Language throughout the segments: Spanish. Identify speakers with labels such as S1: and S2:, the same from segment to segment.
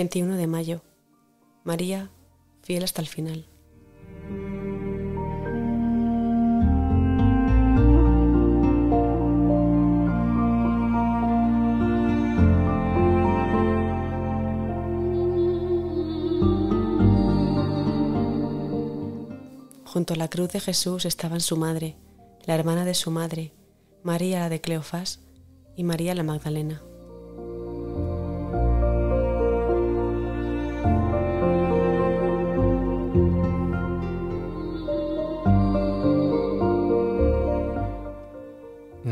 S1: 21 de mayo. María, fiel hasta el final. Junto a la cruz de Jesús estaban su madre, la hermana de su madre, María la de Cleofás y María la Magdalena.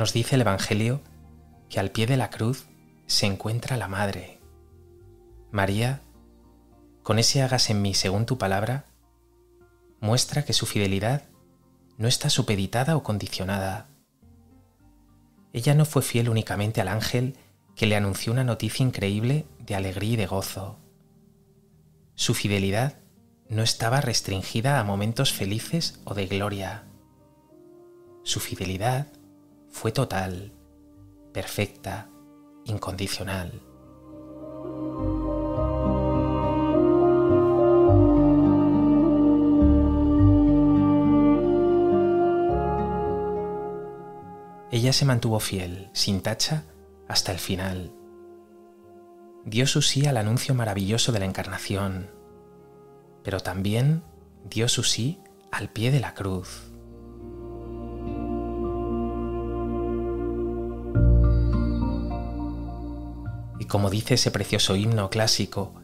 S2: Nos dice el Evangelio que al pie de la cruz se encuentra la Madre. María, con ese hagas en mí según tu palabra, muestra que su fidelidad no está supeditada o condicionada. Ella no fue fiel únicamente al ángel que le anunció una noticia increíble de alegría y de gozo. Su fidelidad no estaba restringida a momentos felices o de gloria. Su fidelidad fue total, perfecta, incondicional. Ella se mantuvo fiel, sin tacha, hasta el final. Dio su sí al anuncio maravilloso de la encarnación, pero también dio su sí al pie de la cruz. Y como dice ese precioso himno clásico,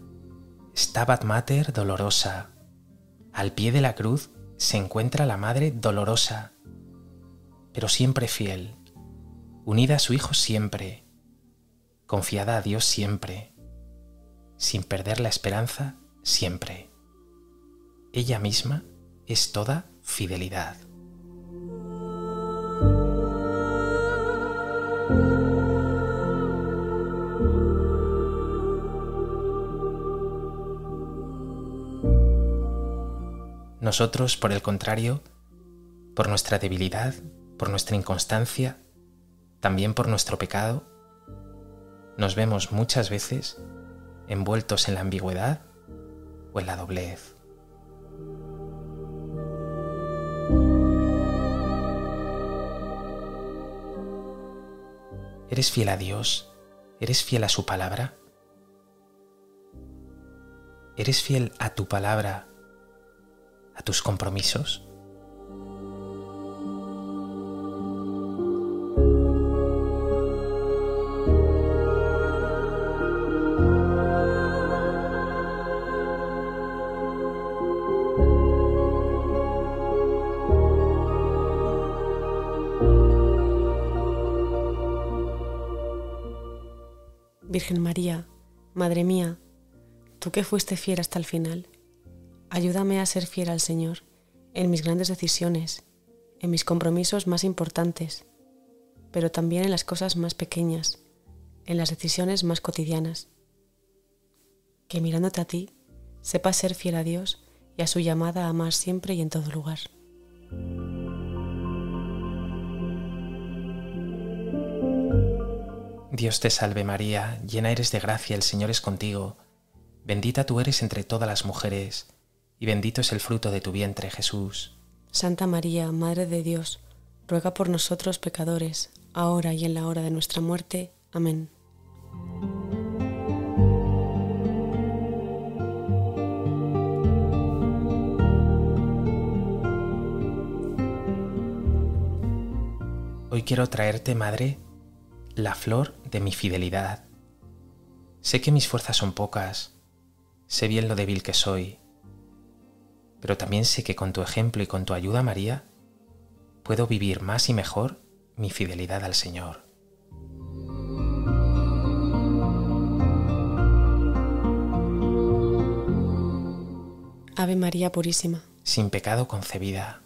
S2: Stabat Mater dolorosa, al pie de la cruz se encuentra la Madre dolorosa, pero siempre fiel, unida a su Hijo siempre, confiada a Dios siempre, sin perder la esperanza siempre. Ella misma es toda fidelidad. Nosotros, por el contrario, por nuestra debilidad, por nuestra inconstancia, también por nuestro pecado, nos vemos muchas veces envueltos en la ambigüedad o en la doblez. ¿Eres fiel a Dios? ¿Eres fiel a su palabra? ¿Eres fiel a tu palabra, a tus compromisos?
S1: Virgen María, Madre mía, tú que fuiste fiel hasta el final, ayúdame a ser fiel al Señor en mis grandes decisiones, en mis compromisos más importantes, pero también en las cosas más pequeñas, en las decisiones más cotidianas. Que mirándote a ti, sepa ser fiel a Dios y a su llamada a amar siempre y en todo lugar.
S2: Dios te salve María, llena eres de gracia, el Señor es contigo, bendita tú eres entre todas las mujeres, y bendito es el fruto de tu vientre Jesús.
S1: Santa María, Madre de Dios, ruega por nosotros pecadores, ahora y en la hora de nuestra muerte. Amén.
S2: Hoy quiero traerte, Madre, la flor de mi fidelidad. Sé que mis fuerzas son pocas, sé bien lo débil que soy, pero también sé que con tu ejemplo y con tu ayuda, María, puedo vivir más y mejor mi fidelidad al Señor.
S1: Ave María Purísima.
S2: Sin pecado concebida.